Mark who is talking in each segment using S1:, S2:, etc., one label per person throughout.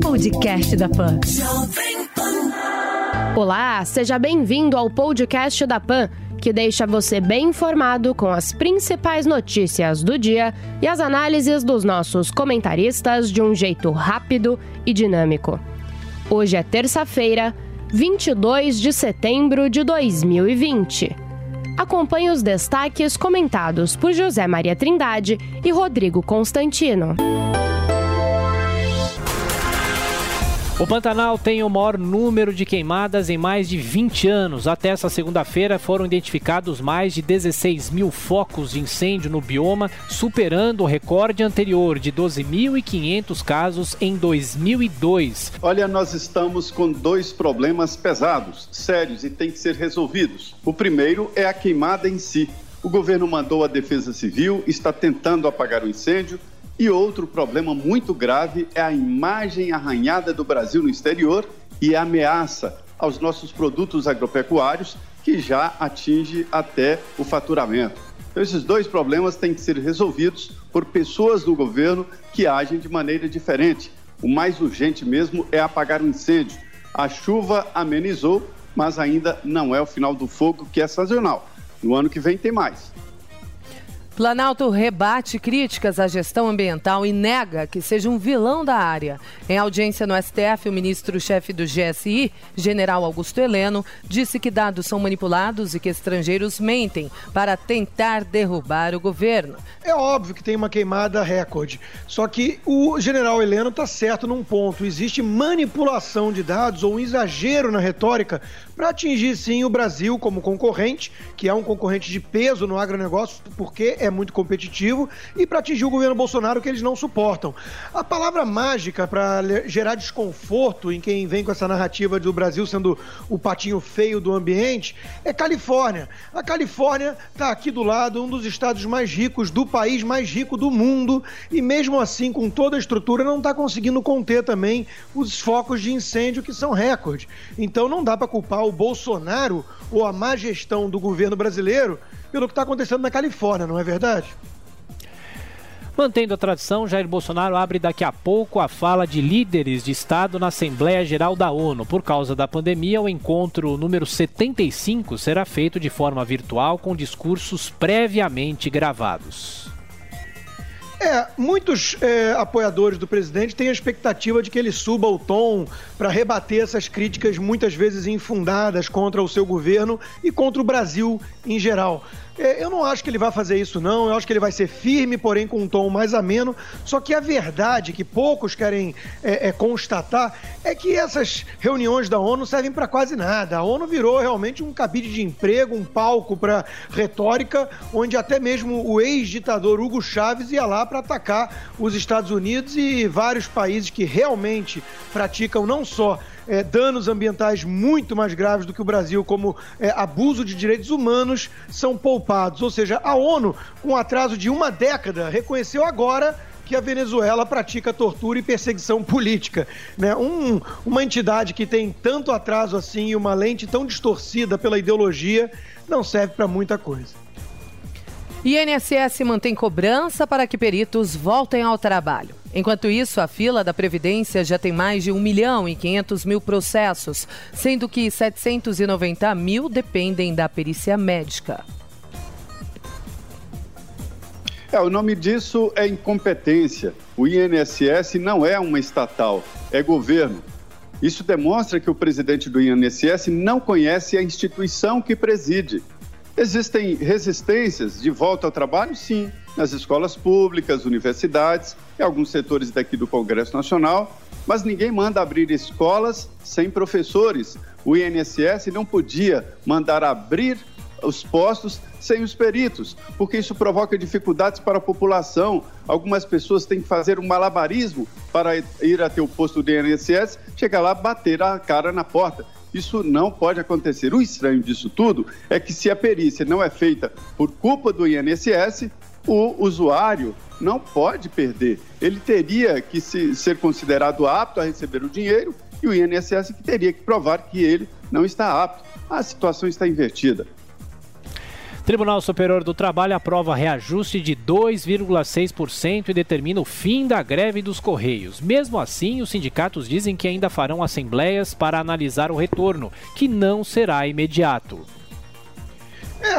S1: Podcast da Pan. Olá, seja bem-vindo ao podcast da Pan, que deixa você bem informado com as principais notícias do dia e as análises dos nossos comentaristas de um jeito rápido e dinâmico. Hoje é terça-feira, 22 de setembro de 2020. Acompanhe os destaques comentados por José Maria Trindade e Rodrigo Constantino.
S2: O Pantanal tem o maior número de queimadas em mais de 20 anos. Até essa segunda-feira foram identificados mais de 16 mil focos de incêndio no bioma, superando o recorde anterior de 12.500 casos em 2002.
S3: Olha, nós estamos com dois problemas pesados, sérios e têm que ser resolvidos. O primeiro é a queimada em si. O governo mandou a Defesa Civil, está tentando apagar o incêndio e outro problema muito grave é a imagem arranhada do Brasil no exterior e a ameaça aos nossos produtos agropecuários, que já atinge até o faturamento. Então, esses dois problemas têm que ser resolvidos por pessoas do governo que agem de maneira diferente. O mais urgente mesmo é apagar o incêndio. A chuva amenizou, mas ainda não é o final do fogo, que é sazonal. No ano que vem tem mais.
S4: Planalto rebate críticas à gestão ambiental e nega que seja um vilão da área. Em audiência no STF, o ministro-chefe do GSI, general Augusto Heleno, disse que dados são manipulados e que estrangeiros mentem para tentar derrubar o governo.
S5: É óbvio que tem uma queimada recorde, só que o general Heleno está certo num ponto: existe manipulação de dados ou um exagero na retórica para atingir sim o Brasil como concorrente, que é um concorrente de peso no agronegócio, porque é muito competitivo, e para atingir o governo Bolsonaro que eles não suportam. A palavra mágica para gerar desconforto em quem vem com essa narrativa do Brasil sendo o patinho feio do ambiente é Califórnia. A Califórnia está aqui do lado, um dos estados mais ricos do país, mais rico do mundo, e mesmo assim, com toda a estrutura, não está conseguindo conter também os focos de incêndio que são recorde. Então não dá para culpar o Bolsonaro ou a má gestão do governo brasileiro pelo que está acontecendo na Califórnia, não é verdade?
S2: Mantendo a tradição, Jair Bolsonaro abre daqui a pouco a fala de líderes de Estado na Assembleia Geral da ONU. Por causa da pandemia, o encontro número 75 será feito de forma virtual com discursos previamente gravados.
S5: É, muitos é, apoiadores do presidente têm a expectativa de que ele suba o tom para rebater essas críticas muitas vezes infundadas contra o seu governo e contra o Brasil em geral. É, eu não acho que ele vai fazer isso, não. Eu acho que ele vai ser firme, porém com um tom mais ameno. Só que a verdade que poucos querem é, é, constatar é que essas reuniões da ONU servem para quase nada. A ONU virou realmente um cabide de emprego, um palco para retórica, onde até mesmo o ex-ditador Hugo Chávez ia lá para atacar os Estados Unidos e vários países que realmente praticam não só é, danos ambientais muito mais graves do que o Brasil, como é, abuso de direitos humanos, são poupados. Ou seja, a ONU, com atraso de uma década, reconheceu agora que a Venezuela pratica tortura e perseguição política. Né? Um, uma entidade que tem tanto atraso assim e uma lente tão distorcida pela ideologia não serve para muita coisa.
S4: INSS mantém cobrança para que peritos voltem ao trabalho. Enquanto isso, a fila da Previdência já tem mais de 1 milhão e 500 mil processos, sendo que 790 mil dependem da perícia médica.
S3: É, o nome disso é incompetência. O INSS não é uma estatal, é governo. Isso demonstra que o presidente do INSS não conhece a instituição que preside. Existem resistências de volta ao trabalho? Sim, nas escolas públicas, universidades e alguns setores daqui do Congresso Nacional, mas ninguém manda abrir escolas sem professores. O INSS não podia mandar abrir os postos sem os peritos, porque isso provoca dificuldades para a população. Algumas pessoas têm que fazer um malabarismo para ir até o posto do INSS, chegar lá, bater a cara na porta. Isso não pode acontecer. O estranho disso tudo é que se a perícia não é feita por culpa do INSS, o usuário não pode perder. Ele teria que se, ser considerado apto a receber o dinheiro e o INSS que teria que provar que ele não está apto. A situação está invertida.
S2: Tribunal Superior do Trabalho aprova reajuste de 2,6% e determina o fim da greve dos Correios. Mesmo assim, os sindicatos dizem que ainda farão assembleias para analisar o retorno, que não será imediato.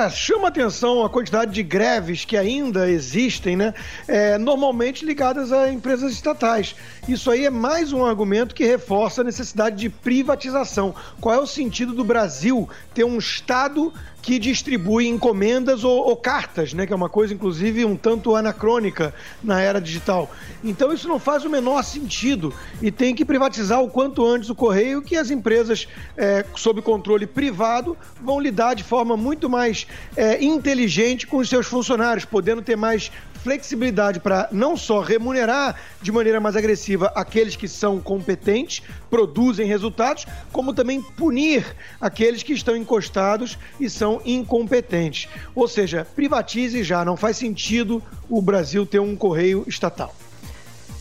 S5: Chama atenção a quantidade de greves que ainda existem, né? É, normalmente ligadas a empresas estatais. Isso aí é mais um argumento que reforça a necessidade de privatização. Qual é o sentido do Brasil ter um Estado que distribui encomendas ou, ou, cartas, né? Que é uma coisa, inclusive, um tanto anacrônica na era digital. Então isso não faz o menor sentido e tem que privatizar o quanto antes o correio, que as empresas é, sob controle privado vão lidar de forma muito mais é, inteligente com os seus funcionários, podendo ter mais flexibilidade para não só remunerar de maneira mais agressiva aqueles que são competentes, produzem resultados, como também punir aqueles que estão encostados e são incompetentes. Ou seja, privatize já, não faz sentido o Brasil ter um correio estatal.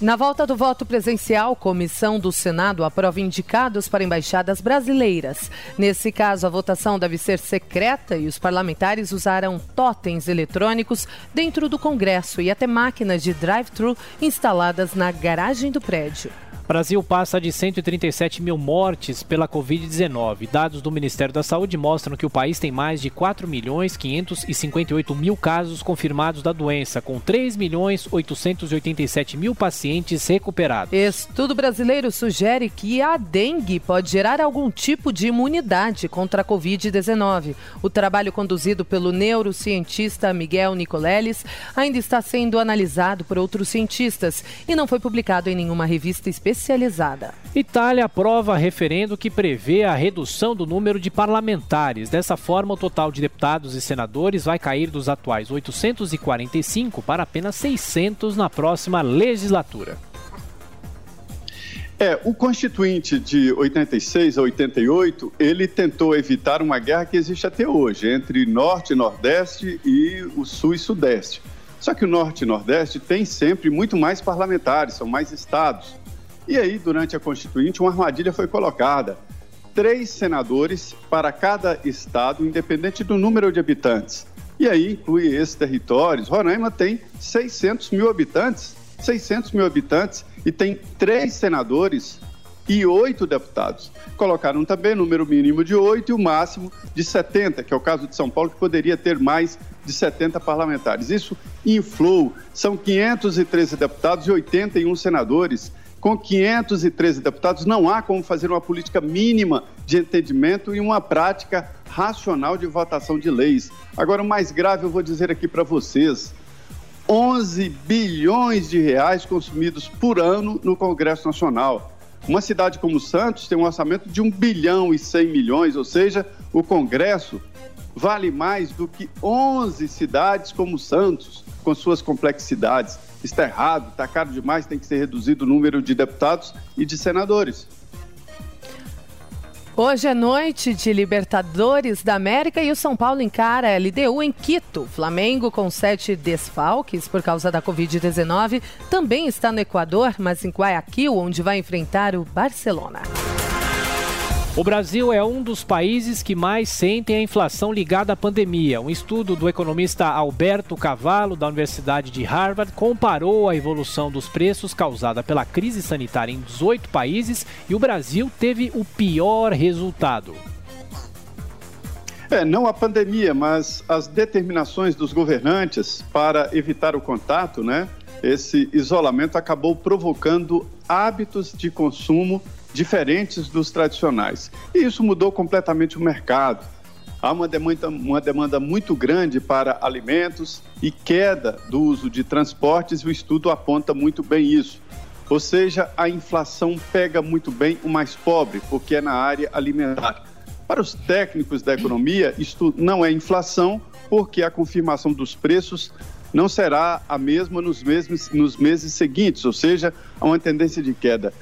S4: Na volta do voto presencial, comissão do Senado aprova indicados para embaixadas brasileiras. Nesse caso, a votação deve ser secreta e os parlamentares usaram totens eletrônicos dentro do Congresso e até máquinas de drive-thru instaladas na garagem do prédio.
S2: Brasil passa de 137 mil mortes pela Covid-19. Dados do Ministério da Saúde mostram que o país tem mais de 4 milhões 558 mil casos confirmados da doença, com 3 milhões 887 mil pacientes recuperados.
S4: Estudo brasileiro sugere que a dengue pode gerar algum tipo de imunidade contra a Covid-19. O trabalho conduzido pelo neurocientista Miguel Nicoleles ainda está sendo analisado por outros cientistas e não foi publicado em nenhuma revista especial especializada.
S2: Itália aprova referendo que prevê a redução do número de parlamentares. Dessa forma, o total de deputados e senadores vai cair dos atuais 845 para apenas 600 na próxima legislatura.
S3: É, o Constituinte de 86 a 88, ele tentou evitar uma guerra que existe até hoje, entre Norte e Nordeste e o Sul e Sudeste. Só que o Norte e Nordeste tem sempre muito mais parlamentares, são mais estados. E aí, durante a Constituinte, uma armadilha foi colocada. Três senadores para cada estado, independente do número de habitantes. E aí inclui esses territórios. Roraima tem 600 mil habitantes, 600 mil habitantes, e tem três senadores e oito deputados. Colocaram também número mínimo de oito e o máximo de 70, que é o caso de São Paulo, que poderia ter mais de 70 parlamentares. Isso inflou. São 513 deputados e 81 senadores com 513 deputados, não há como fazer uma política mínima de entendimento e uma prática racional de votação de leis. Agora, o mais grave eu vou dizer aqui para vocês: 11 bilhões de reais consumidos por ano no Congresso Nacional. Uma cidade como Santos tem um orçamento de 1 bilhão e 100 milhões, ou seja, o Congresso vale mais do que 11 cidades como Santos, com suas complexidades está errado, está caro demais, tem que ser reduzido o número de deputados e de senadores.
S4: Hoje é noite de Libertadores da América e o São Paulo encara a LDU em Quito. Flamengo, com sete desfalques por causa da Covid-19, também está no Equador, mas em Guayaquil, onde vai enfrentar o Barcelona.
S2: O Brasil é um dos países que mais sentem a inflação ligada à pandemia. Um estudo do economista Alberto Cavallo, da Universidade de Harvard, comparou a evolução dos preços causada pela crise sanitária em 18 países e o Brasil teve o pior resultado.
S3: É, não a pandemia, mas as determinações dos governantes para evitar o contato, né? Esse isolamento acabou provocando hábitos de consumo diferentes dos tradicionais. E isso mudou completamente o mercado. Há uma demanda, uma demanda muito grande para alimentos e queda do uso de transportes, e o estudo aponta muito bem isso. Ou seja, a inflação pega muito bem o mais pobre, porque é na área alimentar. Para os técnicos da economia, isto não é inflação, porque a confirmação dos preços não será a mesma nos, mesmos, nos meses seguintes, ou seja, há uma tendência de queda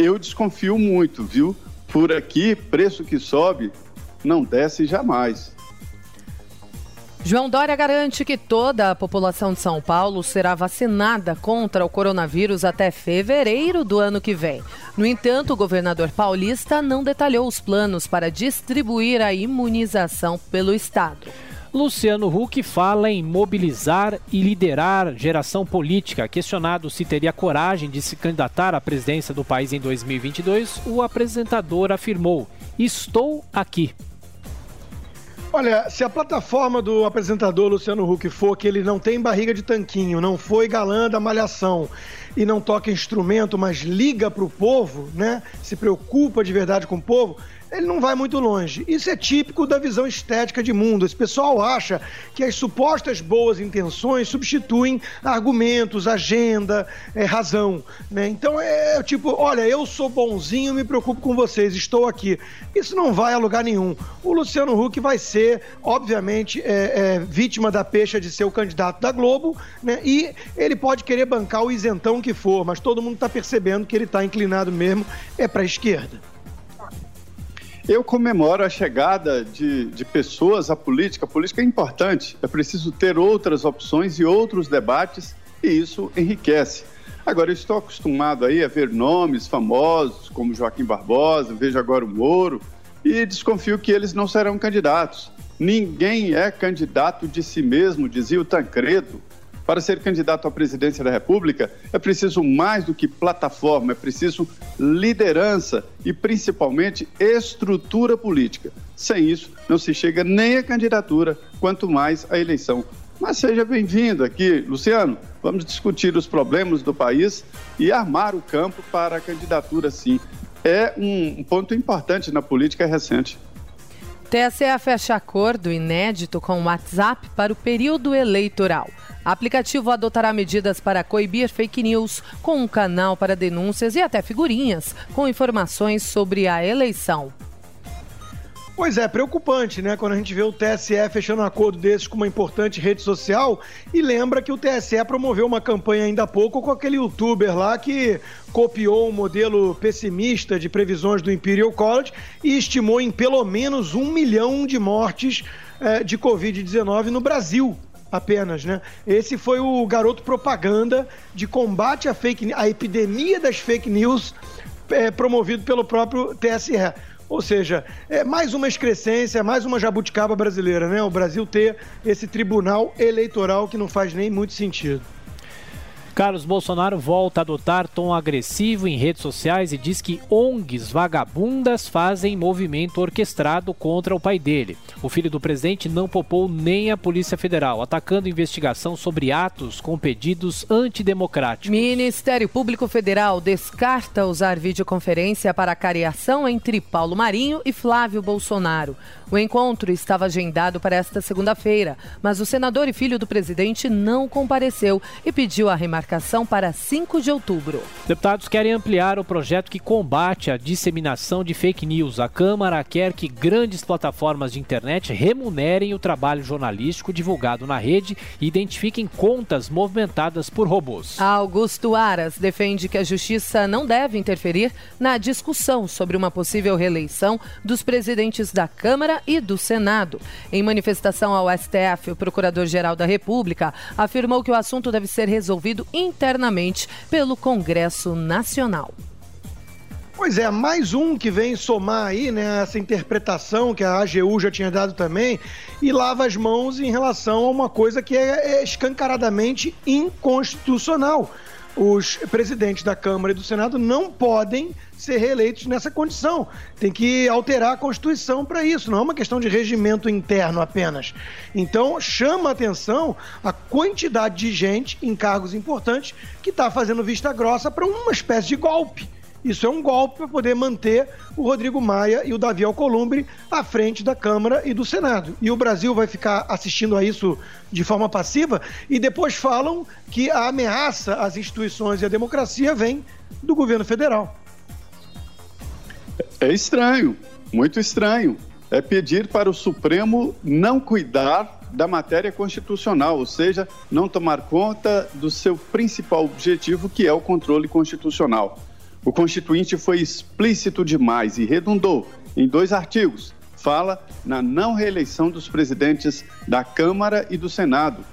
S3: eu desconfio muito, viu? Por aqui, preço que sobe não desce jamais.
S4: João Dória garante que toda a população de São Paulo será vacinada contra o coronavírus até fevereiro do ano que vem. No entanto, o governador paulista não detalhou os planos para distribuir a imunização pelo estado.
S2: Luciano Huck fala em mobilizar e liderar geração política. Questionado se teria coragem de se candidatar à presidência do país em 2022, o apresentador afirmou: Estou aqui.
S5: Olha, se a plataforma do apresentador Luciano Huck for que ele não tem barriga de tanquinho, não foi galã da malhação e não toca instrumento, mas liga para o povo, né? Se preocupa de verdade com o povo, ele não vai muito longe. Isso é típico da visão estética de mundo. Esse pessoal acha que as supostas boas intenções substituem argumentos, agenda, é, razão. Né? Então é tipo, olha, eu sou bonzinho, me preocupo com vocês, estou aqui. Isso não vai a lugar nenhum. O Luciano Huck vai ser, obviamente, é, é, vítima da pecha de ser o candidato da Globo, né? E ele pode querer bancar o isentão que for, mas todo mundo está percebendo que ele está inclinado mesmo é para a esquerda.
S3: Eu comemoro a chegada de, de pessoas à política. A política é importante, é preciso ter outras opções e outros debates, e isso enriquece. Agora, eu estou acostumado aí a ver nomes famosos, como Joaquim Barbosa, vejo agora o Moro, e desconfio que eles não serão candidatos. Ninguém é candidato de si mesmo, dizia o Tancredo. Para ser candidato à presidência da República, é preciso mais do que plataforma, é preciso liderança e, principalmente, estrutura política. Sem isso, não se chega nem à candidatura, quanto mais à eleição. Mas seja bem-vindo aqui, Luciano. Vamos discutir os problemas do país e armar o campo para a candidatura, sim. É um ponto importante na política recente.
S4: TSE fecha acordo inédito com o WhatsApp para o período eleitoral. Aplicativo adotará medidas para coibir fake news, com um canal para denúncias e até figurinhas com informações sobre a eleição.
S5: Pois é, preocupante, né? Quando a gente vê o TSE fechando um acordo desses com uma importante rede social e lembra que o TSE promoveu uma campanha ainda há pouco com aquele youtuber lá que copiou um modelo pessimista de previsões do Imperial College e estimou em pelo menos um milhão de mortes eh, de Covid-19 no Brasil apenas, né? Esse foi o garoto propaganda de combate à fake à epidemia das fake news eh, promovido pelo próprio TSE. Ou seja, é mais uma excrescência, mais uma jabuticaba brasileira, né? O Brasil ter esse tribunal eleitoral que não faz nem muito sentido.
S2: Carlos Bolsonaro volta a adotar tom agressivo em redes sociais e diz que ONGs vagabundas fazem movimento orquestrado contra o pai dele. O filho do presidente não poupou nem a Polícia Federal, atacando investigação sobre atos com pedidos antidemocráticos.
S4: Ministério Público Federal descarta usar videoconferência para a cariação entre Paulo Marinho e Flávio Bolsonaro. O encontro estava agendado para esta segunda-feira, mas o senador e filho do presidente não compareceu e pediu a para 5 de outubro.
S2: Deputados querem ampliar o projeto que combate a disseminação de fake news. A Câmara quer que grandes plataformas de internet remunerem o trabalho jornalístico divulgado na rede e identifiquem contas movimentadas por robôs.
S4: Augusto Aras defende que a justiça não deve interferir na discussão sobre uma possível reeleição dos presidentes da Câmara e do Senado. Em manifestação ao STF, o Procurador-Geral da República afirmou que o assunto deve ser resolvido internamente pelo Congresso Nacional.
S5: Pois é, mais um que vem somar aí, né, essa interpretação que a AGU já tinha dado também e lava as mãos em relação a uma coisa que é, é escancaradamente inconstitucional os presidentes da Câmara e do Senado não podem ser reeleitos nessa condição. Tem que alterar a Constituição para isso, não é uma questão de regimento interno apenas. Então, chama atenção a quantidade de gente em cargos importantes que está fazendo vista grossa para uma espécie de golpe isso é um golpe para poder manter o Rodrigo Maia e o Davi Alcolumbre à frente da Câmara e do Senado. E o Brasil vai ficar assistindo a isso de forma passiva e depois falam que a ameaça às instituições e à democracia vem do governo federal.
S3: É estranho, muito estranho. É pedir para o Supremo não cuidar da matéria constitucional, ou seja, não tomar conta do seu principal objetivo, que é o controle constitucional. O Constituinte foi explícito demais e redundou em dois artigos. Fala na não reeleição dos presidentes da Câmara e do Senado.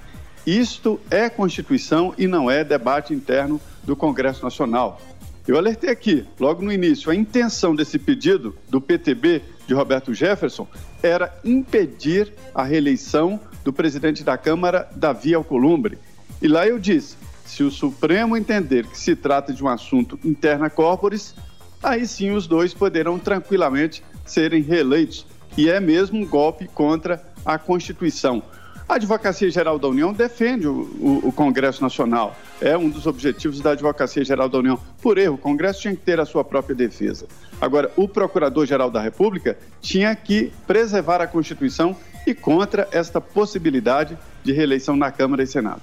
S3: Isto é Constituição e não é debate interno do Congresso Nacional. Eu alertei aqui, logo no início, a intenção desse pedido do PTB de Roberto Jefferson era impedir a reeleição do presidente da Câmara, Davi Alcolumbre. E lá eu disse: se o Supremo entender que se trata de um assunto interna corporis, aí sim os dois poderão tranquilamente serem reeleitos. E é mesmo um golpe contra a Constituição. A Advocacia Geral da União defende o, o, o, Congresso Nacional. É um dos objetivos da Advocacia Geral da União. Por erro, o Congresso tinha que ter a sua própria defesa. Agora, o Procurador-Geral da República tinha que preservar a Constituição e contra esta possibilidade de reeleição na Câmara e Senado.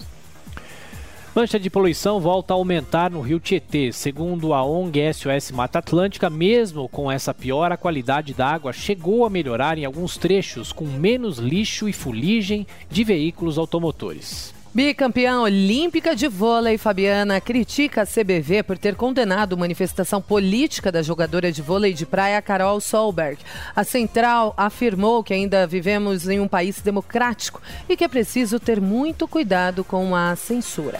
S2: Mancha de poluição volta a aumentar no rio Tietê. Segundo a ONG SOS Mata Atlântica, mesmo com essa piora, a qualidade da água chegou a melhorar em alguns trechos, com menos lixo e fuligem de veículos automotores.
S4: Bicampeã olímpica de vôlei, Fabiana critica a CBV por ter condenado manifestação política da jogadora de vôlei de praia Carol Solberg. A central afirmou que ainda vivemos em um país democrático e que é preciso ter muito cuidado com a censura.